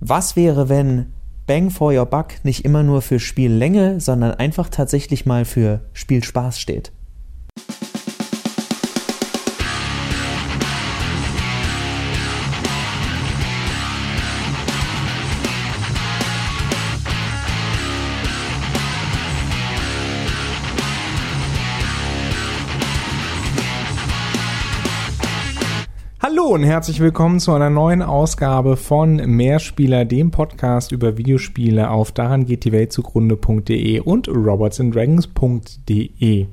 Was wäre, wenn Bang for Your Buck nicht immer nur für Spiellänge, sondern einfach tatsächlich mal für Spielspaß steht? Und herzlich willkommen zu einer neuen Ausgabe von Mehrspieler, dem Podcast über Videospiele auf daran geht die Welt zugrunde.de und robotsanddragons.de.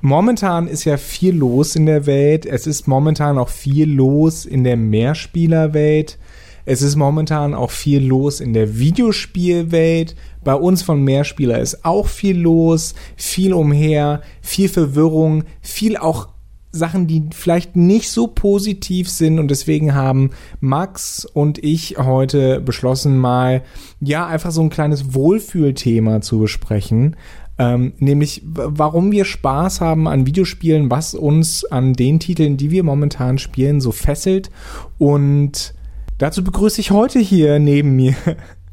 Momentan ist ja viel los in der Welt. Es ist momentan auch viel los in der Mehrspielerwelt. Es ist momentan auch viel los in der Videospielwelt. Bei uns von Mehrspieler ist auch viel los, viel umher, viel Verwirrung, viel auch Sachen, die vielleicht nicht so positiv sind und deswegen haben Max und ich heute beschlossen, mal ja einfach so ein kleines Wohlfühlthema zu besprechen. Ähm, nämlich, warum wir Spaß haben an Videospielen, was uns an den Titeln, die wir momentan spielen, so fesselt. Und dazu begrüße ich heute hier neben mir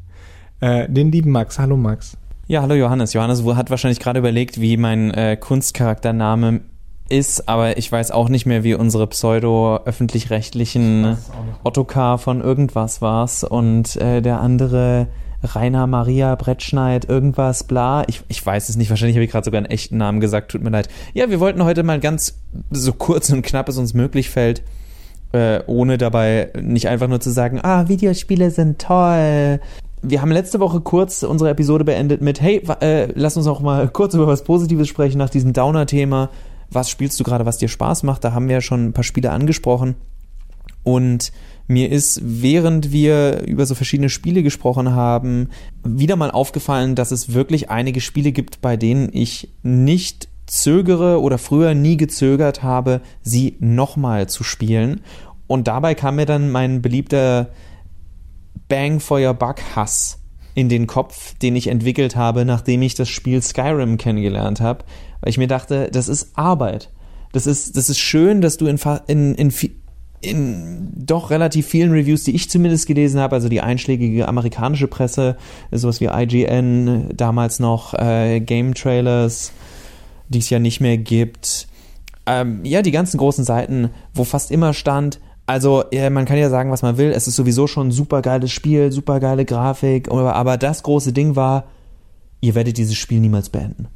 äh, den lieben Max. Hallo Max. Ja, hallo Johannes. Johannes hat wahrscheinlich gerade überlegt, wie mein äh, Kunstcharaktername ist, aber ich weiß auch nicht mehr, wie unsere pseudo-öffentlich-rechtlichen Ottokar von irgendwas war's und äh, der andere Rainer Maria Brettschneid, irgendwas, bla. Ich, ich weiß es nicht, wahrscheinlich habe ich gerade sogar einen echten Namen gesagt, tut mir leid. Ja, wir wollten heute mal ganz so kurz und knapp es uns möglich fällt, äh, ohne dabei nicht einfach nur zu sagen, ah, Videospiele sind toll. Wir haben letzte Woche kurz unsere Episode beendet mit, hey, äh, lass uns auch mal kurz über was Positives sprechen nach diesem Downer-Thema was spielst du gerade, was dir Spaß macht. Da haben wir ja schon ein paar Spiele angesprochen. Und mir ist, während wir über so verschiedene Spiele gesprochen haben, wieder mal aufgefallen, dass es wirklich einige Spiele gibt, bei denen ich nicht zögere oder früher nie gezögert habe, sie nochmal zu spielen. Und dabei kam mir dann mein beliebter Bang for Your Buck Hass in den Kopf, den ich entwickelt habe, nachdem ich das Spiel Skyrim kennengelernt habe, weil ich mir dachte, das ist Arbeit. Das ist, das ist schön, dass du in, in, in, in doch relativ vielen Reviews, die ich zumindest gelesen habe, also die einschlägige amerikanische Presse, sowas wie IGN, damals noch äh, Game Trailers, die es ja nicht mehr gibt. Ähm, ja, die ganzen großen Seiten, wo fast immer stand, also, ja, man kann ja sagen, was man will. Es ist sowieso schon ein super geiles Spiel, super geile Grafik. Aber das große Ding war, ihr werdet dieses Spiel niemals beenden.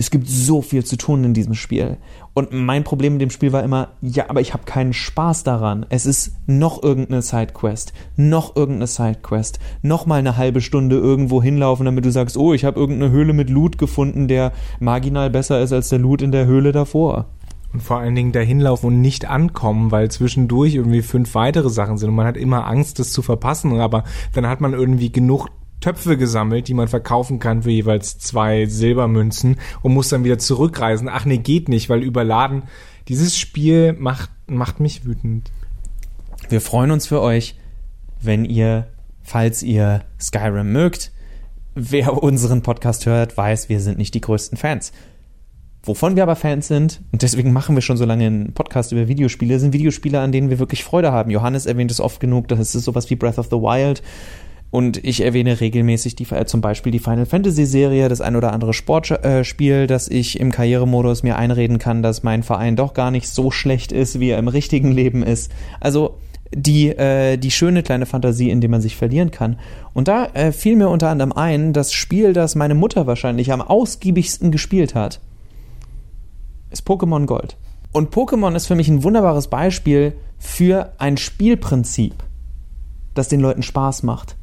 Es gibt so viel zu tun in diesem Spiel. Und mein Problem mit dem Spiel war immer, ja, aber ich habe keinen Spaß daran. Es ist noch irgendeine Sidequest, noch irgendeine Sidequest, noch mal eine halbe Stunde irgendwo hinlaufen, damit du sagst, oh, ich habe irgendeine Höhle mit Loot gefunden, der marginal besser ist als der Loot in der Höhle davor. Und vor allen Dingen dahin laufen und nicht ankommen, weil zwischendurch irgendwie fünf weitere Sachen sind und man hat immer Angst, das zu verpassen, aber dann hat man irgendwie genug Töpfe gesammelt, die man verkaufen kann für jeweils zwei Silbermünzen und muss dann wieder zurückreisen. Ach nee, geht nicht, weil überladen. Dieses Spiel macht, macht mich wütend. Wir freuen uns für euch, wenn ihr, falls ihr Skyrim mögt, wer unseren Podcast hört, weiß, wir sind nicht die größten Fans. Wovon wir aber Fans sind, und deswegen machen wir schon so lange einen Podcast über Videospiele, sind Videospiele, an denen wir wirklich Freude haben. Johannes erwähnt es oft genug, das ist sowas wie Breath of the Wild. Und ich erwähne regelmäßig die, äh, zum Beispiel die Final Fantasy Serie, das ein oder andere Sportspiel, äh, das ich im Karrieremodus mir einreden kann, dass mein Verein doch gar nicht so schlecht ist, wie er im richtigen Leben ist. Also die, äh, die schöne kleine Fantasie, in der man sich verlieren kann. Und da äh, fiel mir unter anderem ein, das Spiel, das meine Mutter wahrscheinlich am ausgiebigsten gespielt hat ist Pokémon Gold. Und Pokémon ist für mich ein wunderbares Beispiel für ein Spielprinzip, das den Leuten Spaß macht.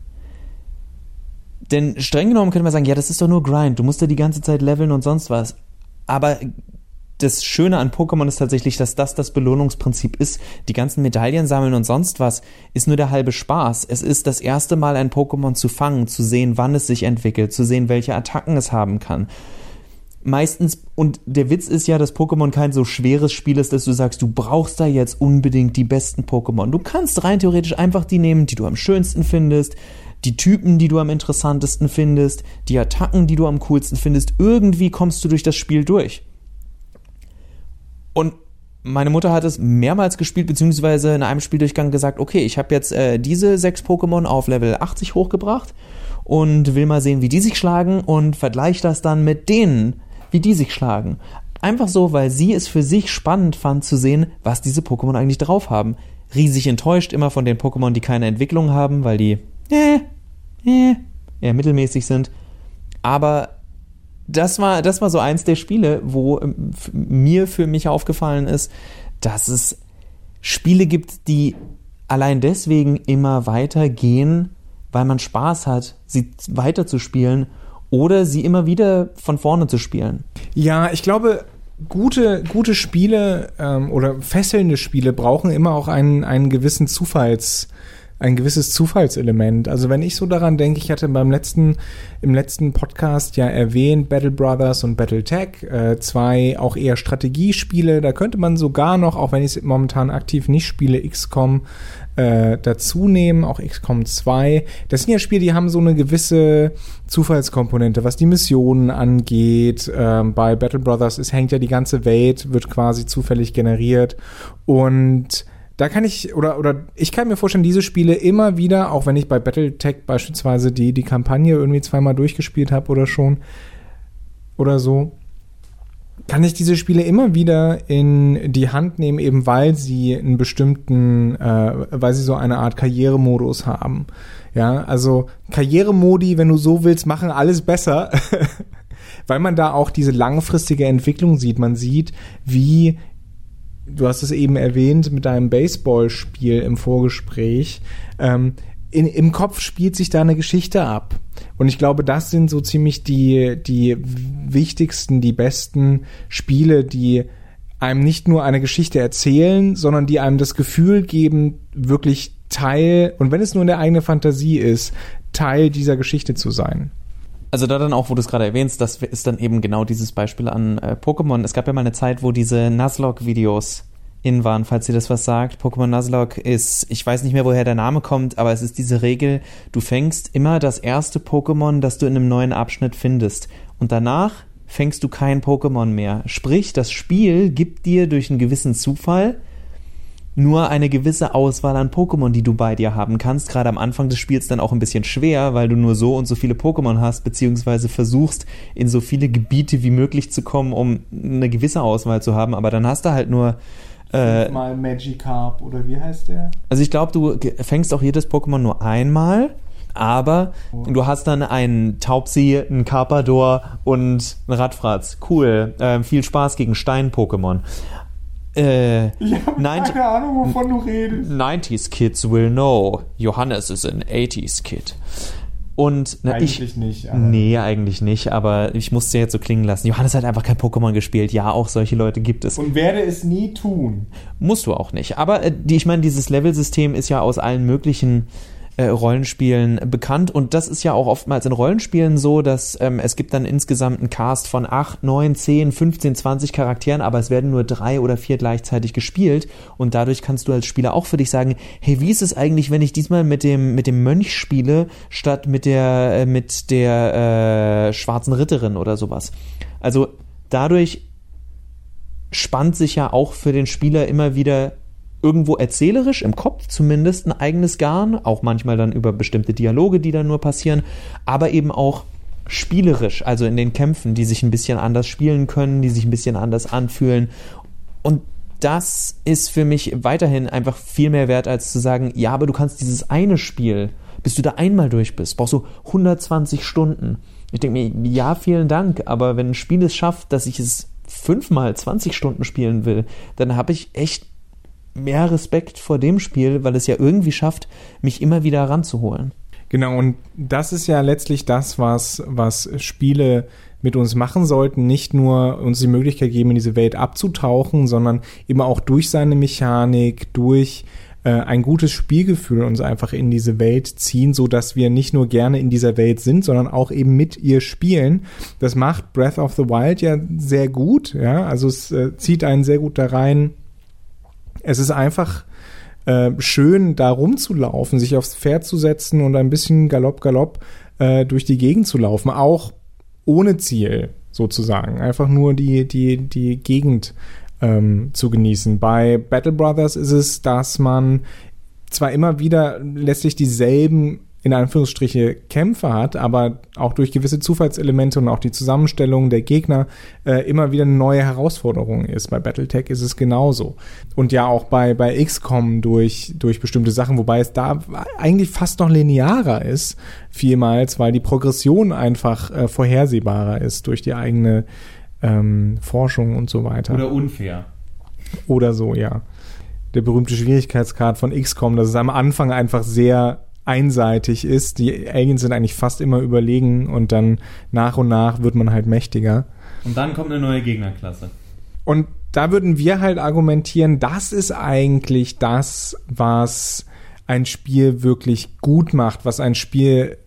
Denn streng genommen könnte man sagen, ja, das ist doch nur Grind, du musst ja die ganze Zeit leveln und sonst was. Aber das Schöne an Pokémon ist tatsächlich, dass das das Belohnungsprinzip ist. Die ganzen Medaillen sammeln und sonst was ist nur der halbe Spaß. Es ist das erste Mal ein Pokémon zu fangen, zu sehen, wann es sich entwickelt, zu sehen, welche Attacken es haben kann meistens, und der Witz ist ja, dass Pokémon kein so schweres Spiel ist, dass du sagst, du brauchst da jetzt unbedingt die besten Pokémon. Du kannst rein theoretisch einfach die nehmen, die du am schönsten findest, die Typen, die du am interessantesten findest, die Attacken, die du am coolsten findest. Irgendwie kommst du durch das Spiel durch. Und meine Mutter hat es mehrmals gespielt, beziehungsweise in einem Spieldurchgang gesagt, okay, ich habe jetzt äh, diese sechs Pokémon auf Level 80 hochgebracht und will mal sehen, wie die sich schlagen und vergleiche das dann mit denen, wie die sich schlagen. Einfach so, weil sie es für sich spannend fand zu sehen, was diese Pokémon eigentlich drauf haben. Riesig enttäuscht immer von den Pokémon, die keine Entwicklung haben, weil die äh, äh, eher mittelmäßig sind. Aber das war, das war so eins der Spiele, wo ähm, mir für mich aufgefallen ist, dass es Spiele gibt, die allein deswegen immer weitergehen, weil man Spaß hat, sie weiterzuspielen oder sie immer wieder von vorne zu spielen. Ja, ich glaube, gute, gute Spiele ähm, oder fesselnde Spiele brauchen immer auch einen, einen gewissen Zufalls, ein gewisses Zufallselement. Also wenn ich so daran denke, ich hatte beim letzten, im letzten Podcast ja erwähnt, Battle Brothers und Battletech, äh, zwei auch eher Strategiespiele. Da könnte man sogar noch, auch wenn ich es momentan aktiv nicht spiele, XCOM äh, dazu nehmen, auch XCOM 2. Das sind ja Spiele, die haben so eine gewisse Zufallskomponente, was die Missionen angeht. Ähm, bei Battle Brothers es hängt ja die ganze Welt, wird quasi zufällig generiert und da kann ich, oder, oder ich kann mir vorstellen, diese Spiele immer wieder, auch wenn ich bei Battletech beispielsweise die, die Kampagne irgendwie zweimal durchgespielt habe oder schon, oder so, kann ich diese Spiele immer wieder in die Hand nehmen, eben weil sie einen bestimmten, äh, weil sie so eine Art Karrieremodus haben. Ja, also Karrieremodi, wenn du so willst, machen alles besser. weil man da auch diese langfristige Entwicklung sieht. Man sieht, wie du hast es eben erwähnt mit deinem Baseballspiel im Vorgespräch. Ähm, in, Im Kopf spielt sich da eine Geschichte ab. Und ich glaube, das sind so ziemlich die, die wichtigsten, die besten Spiele, die einem nicht nur eine Geschichte erzählen, sondern die einem das Gefühl geben, wirklich Teil, und wenn es nur in der eigenen Fantasie ist, Teil dieser Geschichte zu sein. Also da dann auch, wo du es gerade erwähnst, das ist dann eben genau dieses Beispiel an äh, Pokémon. Es gab ja mal eine Zeit, wo diese Nuzlocke-Videos in waren, falls ihr das was sagt. Pokémon Nuzlocke ist, ich weiß nicht mehr, woher der Name kommt, aber es ist diese Regel, du fängst immer das erste Pokémon, das du in einem neuen Abschnitt findest. Und danach fängst du kein Pokémon mehr. Sprich, das Spiel gibt dir durch einen gewissen Zufall nur eine gewisse Auswahl an Pokémon, die du bei dir haben kannst. Gerade am Anfang des Spiels dann auch ein bisschen schwer, weil du nur so und so viele Pokémon hast, beziehungsweise versuchst, in so viele Gebiete wie möglich zu kommen, um eine gewisse Auswahl zu haben. Aber dann hast du halt nur äh, Mal Magikarp oder wie heißt der? Also ich glaube, du fängst auch jedes Pokémon nur einmal, aber oh. du hast dann einen Taubsi, einen Carpador und einen Radfratz. Cool. Äh, viel Spaß gegen Stein-Pokémon. Äh, ich habe keine Ahnung, wovon du redest. 90s Kids will know. Johannes is an 80s Kid. Und na, eigentlich ich, nicht. Aber. Nee, eigentlich nicht, aber ich musste jetzt so klingen lassen. Johannes hat einfach kein Pokémon gespielt. Ja, auch solche Leute gibt es. Und werde es nie tun. Musst du auch nicht. Aber äh, die, ich meine, dieses Level-System ist ja aus allen möglichen äh, Rollenspielen bekannt. Und das ist ja auch oftmals in Rollenspielen so, dass ähm, es gibt dann insgesamt einen Cast von 8, 9, 10, 15, 20 Charakteren, aber es werden nur drei oder vier gleichzeitig gespielt. Und dadurch kannst du als Spieler auch für dich sagen, hey, wie ist es eigentlich, wenn ich diesmal mit dem, mit dem Mönch spiele, statt mit der, äh, mit der äh, schwarzen Ritterin oder sowas. Also dadurch spannt sich ja auch für den Spieler immer wieder irgendwo erzählerisch, im Kopf zumindest, ein eigenes Garn, auch manchmal dann über bestimmte Dialoge, die dann nur passieren, aber eben auch spielerisch, also in den Kämpfen, die sich ein bisschen anders spielen können, die sich ein bisschen anders anfühlen. Und das ist für mich weiterhin einfach viel mehr wert, als zu sagen, ja, aber du kannst dieses eine Spiel, bis du da einmal durch bist, brauchst du 120 Stunden. Ich denke mir, ja, vielen Dank, aber wenn ein Spiel es schafft, dass ich es fünfmal 20 Stunden spielen will, dann habe ich echt mehr Respekt vor dem Spiel, weil es ja irgendwie schafft, mich immer wieder ranzuholen. Genau, und das ist ja letztlich das, was, was Spiele mit uns machen sollten, nicht nur uns die Möglichkeit geben, in diese Welt abzutauchen, sondern eben auch durch seine Mechanik, durch äh, ein gutes Spielgefühl uns einfach in diese Welt ziehen, so dass wir nicht nur gerne in dieser Welt sind, sondern auch eben mit ihr spielen. Das macht Breath of the Wild ja sehr gut, ja, also es äh, zieht einen sehr gut da rein es ist einfach äh, schön, da rumzulaufen, sich aufs Pferd zu setzen und ein bisschen galopp, galopp äh, durch die Gegend zu laufen, auch ohne Ziel sozusagen. Einfach nur die, die, die Gegend ähm, zu genießen. Bei Battle Brothers ist es, dass man zwar immer wieder letztlich dieselben in Anführungsstriche Kämpfe hat, aber auch durch gewisse Zufallselemente und auch die Zusammenstellung der Gegner äh, immer wieder eine neue Herausforderung ist. Bei Battletech ist es genauso. Und ja auch bei, bei XCOM durch, durch bestimmte Sachen, wobei es da eigentlich fast noch linearer ist, vielmals, weil die Progression einfach äh, vorhersehbarer ist durch die eigene ähm, Forschung und so weiter. Oder unfair. Oder so, ja. Der berühmte Schwierigkeitsgrad von XCOM, dass es am Anfang einfach sehr einseitig ist. Die Aliens sind eigentlich fast immer überlegen und dann nach und nach wird man halt mächtiger. Und dann kommt eine neue Gegnerklasse. Und da würden wir halt argumentieren, das ist eigentlich das, was ein Spiel wirklich gut macht, was ein Spiel,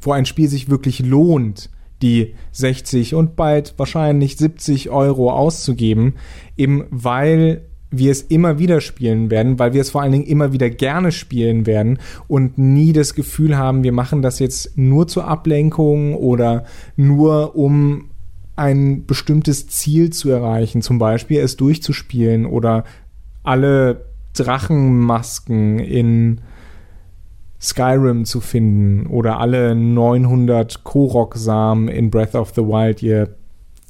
wo ein Spiel sich wirklich lohnt, die 60 und bald wahrscheinlich 70 Euro auszugeben, eben weil wir es immer wieder spielen werden, weil wir es vor allen Dingen immer wieder gerne spielen werden und nie das Gefühl haben, wir machen das jetzt nur zur Ablenkung oder nur um ein bestimmtes Ziel zu erreichen, zum Beispiel es durchzuspielen oder alle Drachenmasken in Skyrim zu finden oder alle 900 Korok-Samen in Breath of the Wild, ihr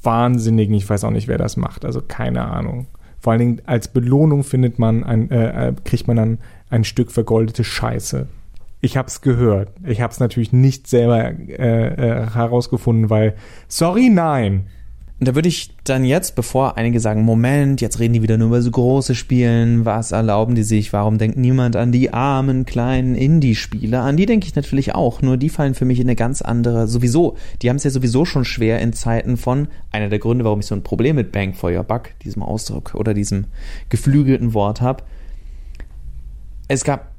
Wahnsinnigen, ich weiß auch nicht, wer das macht, also keine Ahnung. Vor allen Dingen als Belohnung findet man ein, äh, äh kriegt man dann ein Stück vergoldete Scheiße. Ich hab's gehört. Ich hab's natürlich nicht selber äh, äh, herausgefunden, weil sorry, nein. Und da würde ich dann jetzt, bevor einige sagen, Moment, jetzt reden die wieder nur über so große Spielen, was erlauben die sich, warum denkt niemand an die armen kleinen Indie-Spiele? An die denke ich natürlich auch, nur die fallen für mich in eine ganz andere, sowieso, die haben es ja sowieso schon schwer in Zeiten von, einer der Gründe, warum ich so ein Problem mit Bang for Your Buck, diesem Ausdruck oder diesem geflügelten Wort habe. Es gab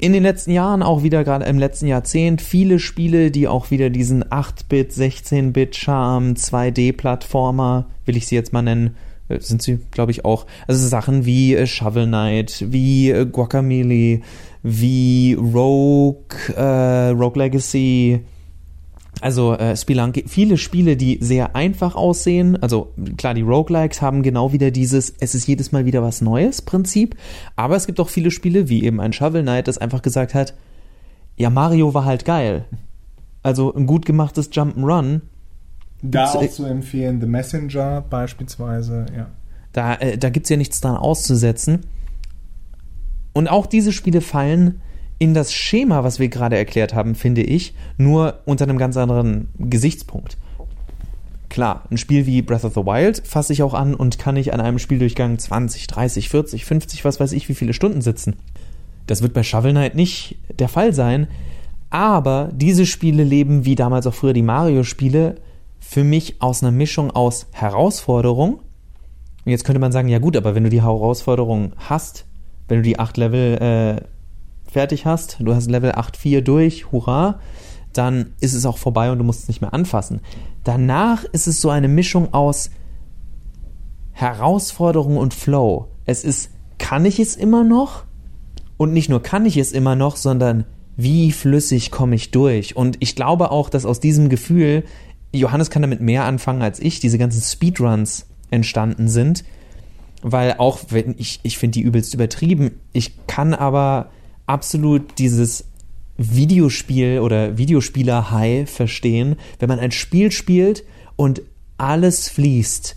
in den letzten Jahren, auch wieder gerade im letzten Jahrzehnt, viele Spiele, die auch wieder diesen 8-Bit, 16-Bit-Charme, 2D-Plattformer, will ich sie jetzt mal nennen, äh, sind sie, glaube ich, auch. Also Sachen wie äh, Shovel Knight, wie äh, Guacamole, wie Rogue, äh, Rogue Legacy, also äh, Spelunky, viele Spiele, die sehr einfach aussehen. Also klar, die Roguelikes haben genau wieder dieses, es ist jedes Mal wieder was Neues Prinzip. Aber es gibt auch viele Spiele, wie eben ein Shovel Knight, das einfach gesagt hat, ja, Mario war halt geil. Also ein gut gemachtes Jump'n'Run. Da auch zu empfehlen, The Messenger beispielsweise, ja. Da, äh, da gibt es ja nichts dran auszusetzen. Und auch diese Spiele fallen in das Schema, was wir gerade erklärt haben, finde ich, nur unter einem ganz anderen Gesichtspunkt. Klar, ein Spiel wie Breath of the Wild fasse ich auch an und kann ich an einem Spieldurchgang 20, 30, 40, 50, was weiß ich, wie viele Stunden sitzen. Das wird bei Shovel Knight nicht der Fall sein, aber diese Spiele leben, wie damals auch früher die Mario-Spiele, für mich aus einer Mischung aus Herausforderung. Und jetzt könnte man sagen, ja gut, aber wenn du die Herausforderung hast, wenn du die acht Level äh, fertig hast, du hast Level 8.4 durch, hurra, dann ist es auch vorbei und du musst es nicht mehr anfassen. Danach ist es so eine Mischung aus Herausforderung und Flow. Es ist, kann ich es immer noch? Und nicht nur kann ich es immer noch, sondern wie flüssig komme ich durch? Und ich glaube auch, dass aus diesem Gefühl, Johannes kann damit mehr anfangen als ich, diese ganzen Speedruns entstanden sind. Weil auch wenn ich, ich finde die übelst übertrieben, ich kann aber absolut dieses Videospiel oder Videospieler-High verstehen, wenn man ein Spiel spielt und alles fließt.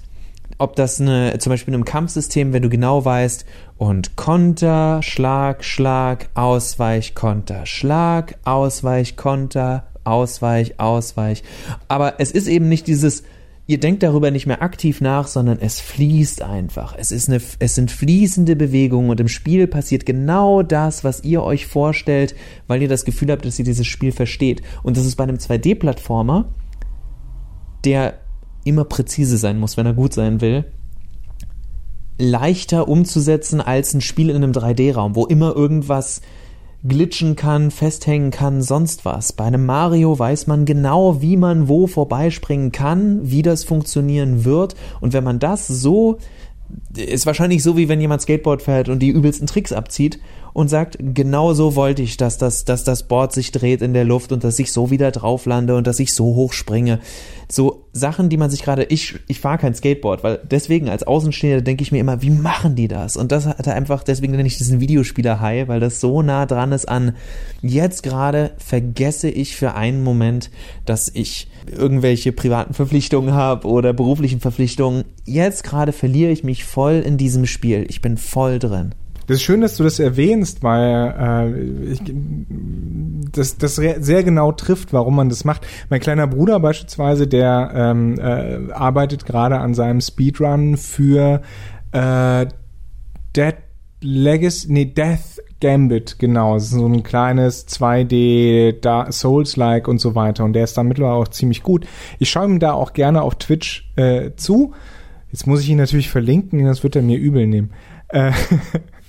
Ob das eine, zum Beispiel in einem Kampfsystem, wenn du genau weißt, und Konter, Schlag, Schlag, Ausweich, Konter, Schlag, Ausweich, Konter, Ausweich, Ausweich. Aber es ist eben nicht dieses, ihr denkt darüber nicht mehr aktiv nach, sondern es fließt einfach. Es, ist eine, es sind fließende Bewegungen und im Spiel passiert genau das, was ihr euch vorstellt, weil ihr das Gefühl habt, dass ihr dieses Spiel versteht. Und das ist bei einem 2D-Plattformer, der immer präzise sein muss, wenn er gut sein will, leichter umzusetzen als ein Spiel in einem 3D-Raum, wo immer irgendwas glitschen kann, festhängen kann, sonst was. Bei einem Mario weiß man genau, wie man wo vorbeispringen kann, wie das funktionieren wird. Und wenn man das so, ist wahrscheinlich so, wie wenn jemand Skateboard fährt und die übelsten Tricks abzieht. Und sagt, genau so wollte ich, dass das, dass das Board sich dreht in der Luft und dass ich so wieder drauf lande und dass ich so hoch springe. So Sachen, die man sich gerade, ich, ich fahre kein Skateboard, weil deswegen als Außenstehender denke ich mir immer, wie machen die das? Und das hat er einfach, deswegen nenne ich diesen Videospieler High, weil das so nah dran ist an, jetzt gerade vergesse ich für einen Moment, dass ich irgendwelche privaten Verpflichtungen habe oder beruflichen Verpflichtungen. Jetzt gerade verliere ich mich voll in diesem Spiel. Ich bin voll drin. Das ist schön, dass du das erwähnst, weil äh, ich, das, das sehr genau trifft, warum man das macht. Mein kleiner Bruder beispielsweise, der ähm, äh, arbeitet gerade an seinem Speedrun für äh, Dead Legacy, nee, Death Gambit, genau. Das ist so ein kleines 2D Souls-like und so weiter. Und der ist da mittlerweile auch ziemlich gut. Ich schaue ihm da auch gerne auf Twitch äh, zu. Jetzt muss ich ihn natürlich verlinken, das wird er mir übel nehmen. Äh,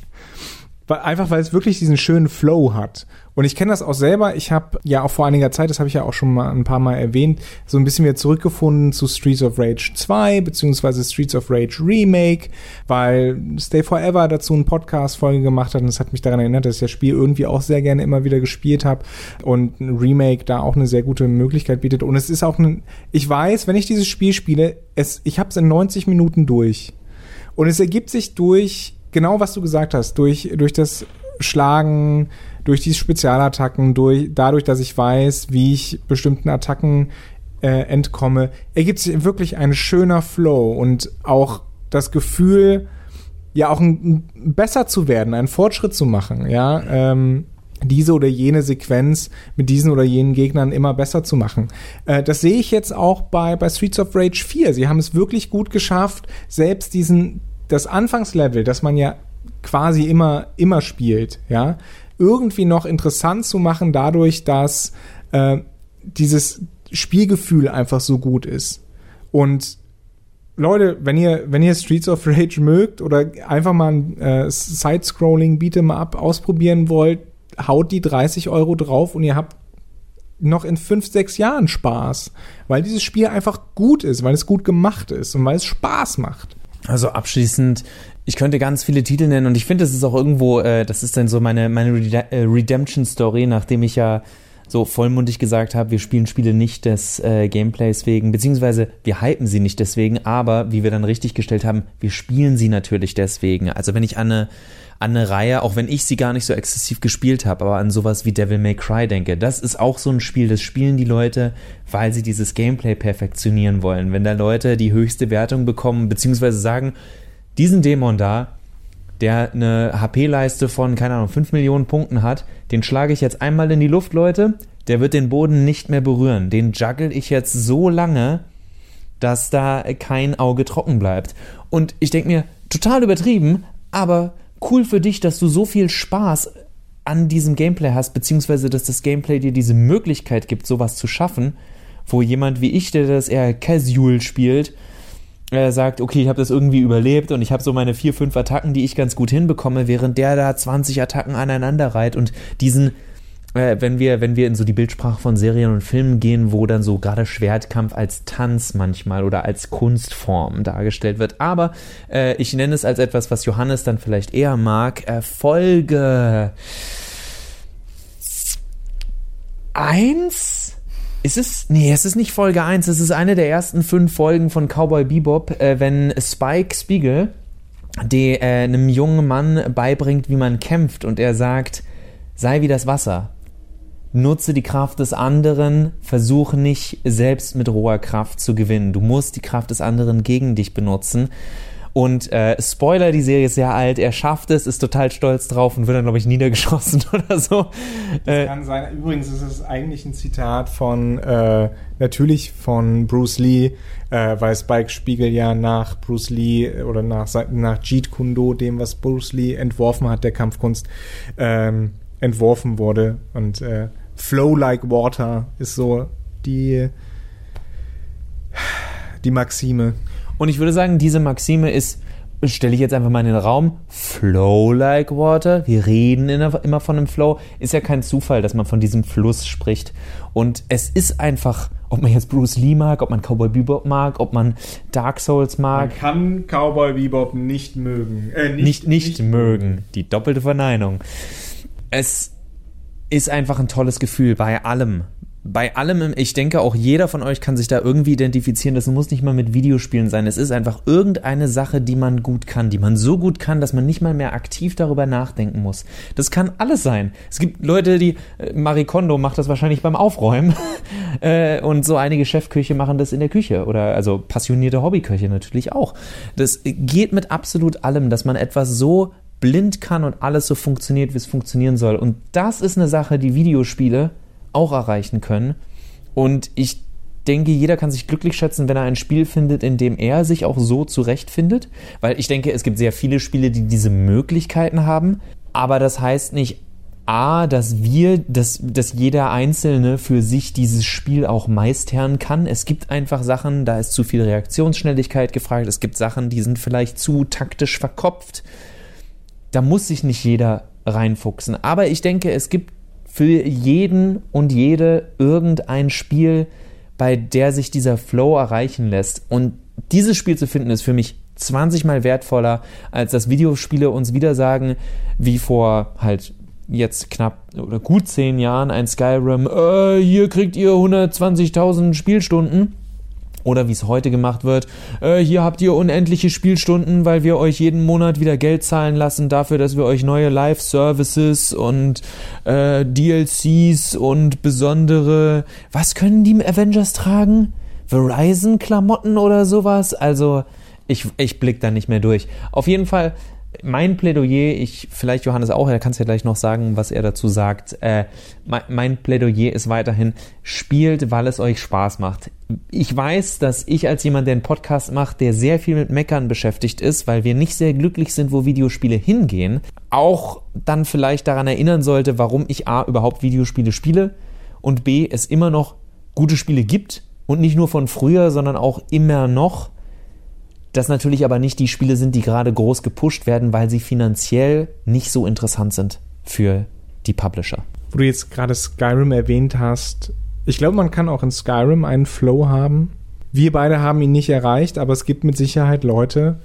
einfach weil es wirklich diesen schönen Flow hat. Und ich kenne das auch selber. Ich habe ja auch vor einiger Zeit, das habe ich ja auch schon mal ein paar Mal erwähnt, so ein bisschen wieder zurückgefunden zu Streets of Rage 2 beziehungsweise Streets of Rage Remake, weil Stay Forever dazu eine Podcast-Folge gemacht hat und es hat mich daran erinnert, dass ich das Spiel irgendwie auch sehr gerne immer wieder gespielt habe und ein Remake da auch eine sehr gute Möglichkeit bietet. Und es ist auch ein, ich weiß, wenn ich dieses Spiel spiele, es, ich habe es in 90 Minuten durch. Und es ergibt sich durch genau was du gesagt hast, durch, durch das Schlagen, durch die Spezialattacken, durch, dadurch, dass ich weiß, wie ich bestimmten Attacken äh, entkomme, ergibt sich wirklich ein schöner Flow und auch das Gefühl, ja, auch ein, besser zu werden, einen Fortschritt zu machen, ja, ähm, diese oder jene Sequenz mit diesen oder jenen Gegnern immer besser zu machen. Äh, das sehe ich jetzt auch bei, bei Streets of Rage 4. Sie haben es wirklich gut geschafft, selbst diesen das Anfangslevel, das man ja quasi immer, immer spielt, ja, irgendwie noch interessant zu machen, dadurch, dass äh, dieses Spielgefühl einfach so gut ist. Und Leute, wenn ihr, wenn ihr Streets of Rage mögt oder einfach mal ein äh, Side-Scrolling Beat'em Up ausprobieren wollt, haut die 30 Euro drauf und ihr habt noch in fünf, sechs Jahren Spaß, weil dieses Spiel einfach gut ist, weil es gut gemacht ist und weil es Spaß macht. Also abschließend, ich könnte ganz viele Titel nennen und ich finde, das ist auch irgendwo, äh, das ist dann so meine, meine äh, Redemption-Story, nachdem ich ja so vollmundig gesagt habe, wir spielen Spiele nicht des äh, Gameplays wegen, beziehungsweise wir hypen sie nicht deswegen, aber wie wir dann richtig gestellt haben, wir spielen sie natürlich deswegen. Also wenn ich an eine an eine Reihe, auch wenn ich sie gar nicht so exzessiv gespielt habe, aber an sowas wie Devil May Cry denke. Das ist auch so ein Spiel, das spielen die Leute, weil sie dieses Gameplay perfektionieren wollen. Wenn da Leute die höchste Wertung bekommen, beziehungsweise sagen, diesen Dämon da, der eine HP-Leiste von, keine Ahnung, 5 Millionen Punkten hat, den schlage ich jetzt einmal in die Luft, Leute, der wird den Boden nicht mehr berühren. Den juggle ich jetzt so lange, dass da kein Auge trocken bleibt. Und ich denke mir, total übertrieben, aber cool für dich, dass du so viel Spaß an diesem Gameplay hast, beziehungsweise dass das Gameplay dir diese Möglichkeit gibt, sowas zu schaffen, wo jemand wie ich, der das eher casual spielt, äh, sagt, okay, ich habe das irgendwie überlebt und ich habe so meine vier, fünf Attacken, die ich ganz gut hinbekomme, während der da 20 Attacken aneinander reiht und diesen äh, wenn wir, wenn wir in so die Bildsprache von Serien und Filmen gehen, wo dann so gerade Schwertkampf als Tanz manchmal oder als Kunstform dargestellt wird. Aber äh, ich nenne es als etwas, was Johannes dann vielleicht eher mag. Folge 1? Ist es? Nee, es ist nicht Folge 1. Es ist eine der ersten fünf Folgen von Cowboy Bebop, äh, wenn Spike Spiegel die, äh, einem jungen Mann beibringt, wie man kämpft und er sagt, sei wie das Wasser nutze die Kraft des anderen, versuche nicht selbst mit roher Kraft zu gewinnen. Du musst die Kraft des anderen gegen dich benutzen. Und äh, Spoiler, die Serie ist sehr alt, er schafft es, ist total stolz drauf und wird dann, glaube ich, niedergeschossen oder so. Das äh, kann sein. Übrigens ist es eigentlich ein Zitat von, äh, natürlich von Bruce Lee, äh, weil Spike Spiegel ja nach Bruce Lee oder nach, nach Jeet Kundo, dem, was Bruce Lee entworfen hat, der Kampfkunst, ähm, entworfen wurde. Und äh, Flow like water ist so die, die Maxime. Und ich würde sagen, diese Maxime ist, stelle ich jetzt einfach mal in den Raum, Flow like water. Wir reden immer von einem Flow. Ist ja kein Zufall, dass man von diesem Fluss spricht. Und es ist einfach ob man jetzt Bruce Lee mag, ob man Cowboy Bebop mag, ob man Dark Souls mag. Man kann Cowboy Bebop nicht mögen. Äh, nicht, nicht, nicht, nicht mögen. Die doppelte Verneinung. Es ist einfach ein tolles Gefühl bei allem bei allem, ich denke auch jeder von euch kann sich da irgendwie identifizieren. Das muss nicht mal mit Videospielen sein. Es ist einfach irgendeine Sache, die man gut kann, die man so gut kann, dass man nicht mal mehr aktiv darüber nachdenken muss. Das kann alles sein. Es gibt Leute, die, äh, Marie Kondo macht das wahrscheinlich beim Aufräumen äh, und so einige Chefköche machen das in der Küche oder also passionierte Hobbyköche natürlich auch. Das geht mit absolut allem, dass man etwas so blind kann und alles so funktioniert, wie es funktionieren soll. Und das ist eine Sache, die Videospiele auch erreichen können. Und ich denke, jeder kann sich glücklich schätzen, wenn er ein Spiel findet, in dem er sich auch so zurechtfindet. Weil ich denke, es gibt sehr viele Spiele, die diese Möglichkeiten haben. Aber das heißt nicht, A, dass wir, dass, dass jeder Einzelne für sich dieses Spiel auch meistern kann. Es gibt einfach Sachen, da ist zu viel Reaktionsschnelligkeit gefragt. Es gibt Sachen, die sind vielleicht zu taktisch verkopft. Da muss sich nicht jeder reinfuchsen. Aber ich denke, es gibt für jeden und jede irgendein Spiel, bei der sich dieser Flow erreichen lässt. Und dieses Spiel zu finden, ist für mich 20 mal wertvoller, als dass Videospiele uns wieder sagen, wie vor halt jetzt knapp oder gut 10 Jahren ein Skyrim, äh, hier kriegt ihr 120.000 Spielstunden oder wie es heute gemacht wird, äh, hier habt ihr unendliche Spielstunden, weil wir euch jeden Monat wieder Geld zahlen lassen dafür, dass wir euch neue Live-Services und äh, DLCs und besondere... Was können die Avengers tragen? Verizon-Klamotten oder sowas? Also ich, ich blick da nicht mehr durch. Auf jeden Fall mein Plädoyer, ich, vielleicht Johannes auch, er kann es ja gleich noch sagen, was er dazu sagt. Äh, mein, mein, Plädoyer ist weiterhin, spielt, weil es euch Spaß macht. Ich weiß, dass ich als jemand, der einen Podcast macht, der sehr viel mit Meckern beschäftigt ist, weil wir nicht sehr glücklich sind, wo Videospiele hingehen, auch dann vielleicht daran erinnern sollte, warum ich A überhaupt Videospiele spiele und B es immer noch gute Spiele gibt und nicht nur von früher, sondern auch immer noch das natürlich aber nicht die Spiele sind, die gerade groß gepusht werden, weil sie finanziell nicht so interessant sind für die Publisher. Wo du jetzt gerade Skyrim erwähnt hast, ich glaube, man kann auch in Skyrim einen Flow haben. Wir beide haben ihn nicht erreicht, aber es gibt mit Sicherheit Leute.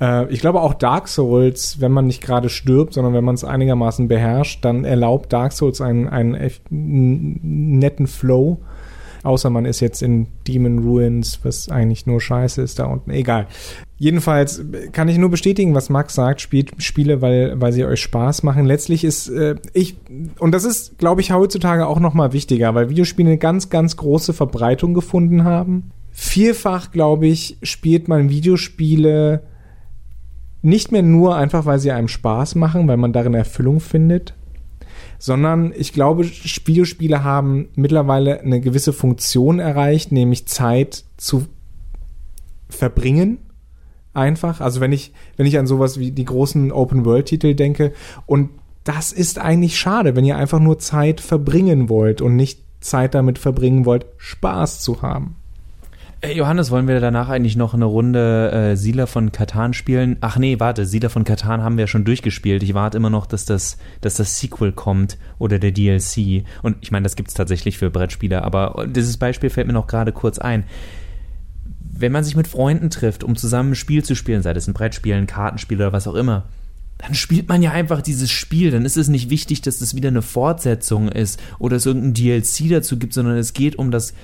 Äh, ich glaube auch Dark Souls, wenn man nicht gerade stirbt, sondern wenn man es einigermaßen beherrscht, dann erlaubt Dark Souls einen, einen echt netten Flow Außer man ist jetzt in Demon Ruins, was eigentlich nur Scheiße ist da unten. Egal. Jedenfalls kann ich nur bestätigen, was Max sagt, spielt Spiele, weil, weil sie euch Spaß machen. Letztlich ist äh, ich, und das ist, glaube ich, heutzutage auch noch mal wichtiger, weil Videospiele eine ganz, ganz große Verbreitung gefunden haben. Vielfach, glaube ich, spielt man Videospiele nicht mehr nur einfach, weil sie einem Spaß machen, weil man darin Erfüllung findet, sondern ich glaube, Videospiele haben mittlerweile eine gewisse Funktion erreicht, nämlich Zeit zu verbringen. Einfach. Also wenn ich, wenn ich an sowas wie die großen Open-World-Titel denke und das ist eigentlich schade, wenn ihr einfach nur Zeit verbringen wollt und nicht Zeit damit verbringen wollt, Spaß zu haben. Hey Johannes, wollen wir danach eigentlich noch eine Runde äh, Sila von Katan spielen? Ach nee, warte, Sila von Katan haben wir schon durchgespielt. Ich warte immer noch, dass das, dass das Sequel kommt oder der DLC. Und ich meine, das gibt's tatsächlich für Brettspieler, aber dieses Beispiel fällt mir noch gerade kurz ein. Wenn man sich mit Freunden trifft, um zusammen ein Spiel zu spielen, sei das ein Brettspiel, ein Kartenspiel oder was auch immer, dann spielt man ja einfach dieses Spiel. Dann ist es nicht wichtig, dass das wieder eine Fortsetzung ist oder es irgendein DLC dazu gibt, sondern es geht um das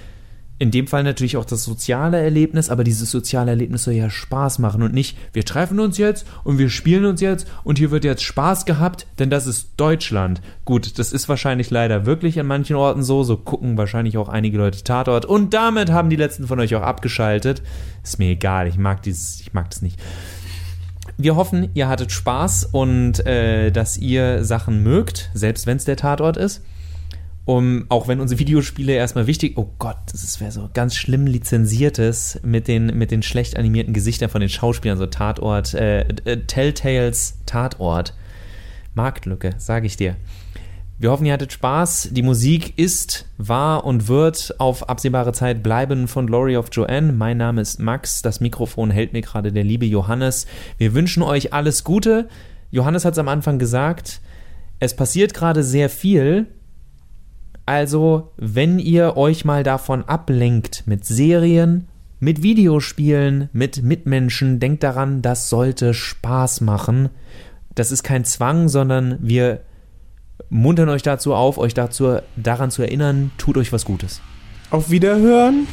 in dem Fall natürlich auch das soziale Erlebnis, aber dieses soziale Erlebnis soll ja Spaß machen und nicht, wir treffen uns jetzt und wir spielen uns jetzt und hier wird jetzt Spaß gehabt, denn das ist Deutschland. Gut, das ist wahrscheinlich leider wirklich an manchen Orten so, so gucken wahrscheinlich auch einige Leute Tatort und damit haben die letzten von euch auch abgeschaltet. Ist mir egal, ich mag dieses, ich mag das nicht. Wir hoffen, ihr hattet Spaß und äh, dass ihr Sachen mögt, selbst wenn es der Tatort ist um, auch wenn unsere Videospiele erstmal wichtig, oh Gott, das wäre so ganz schlimm lizenziertes mit den, mit den schlecht animierten Gesichtern von den Schauspielern, so Tatort, äh, äh, Telltales Tatort. Marktlücke, sage ich dir. Wir hoffen, ihr hattet Spaß. Die Musik ist, war und wird auf absehbare Zeit bleiben von Glory of Joanne. Mein Name ist Max. Das Mikrofon hält mir gerade der liebe Johannes. Wir wünschen euch alles Gute. Johannes hat es am Anfang gesagt. Es passiert gerade sehr viel Also, wenn ihr euch mal davon ablenkt mit Serien, mit Videospielen, mit Mitmenschen, denkt daran, das sollte Spaß machen. Das ist kein Zwang, sondern wir muntern euch dazu auf, euch dazu daran zu erinnern, tut euch was Gutes. Auf Wiederhören.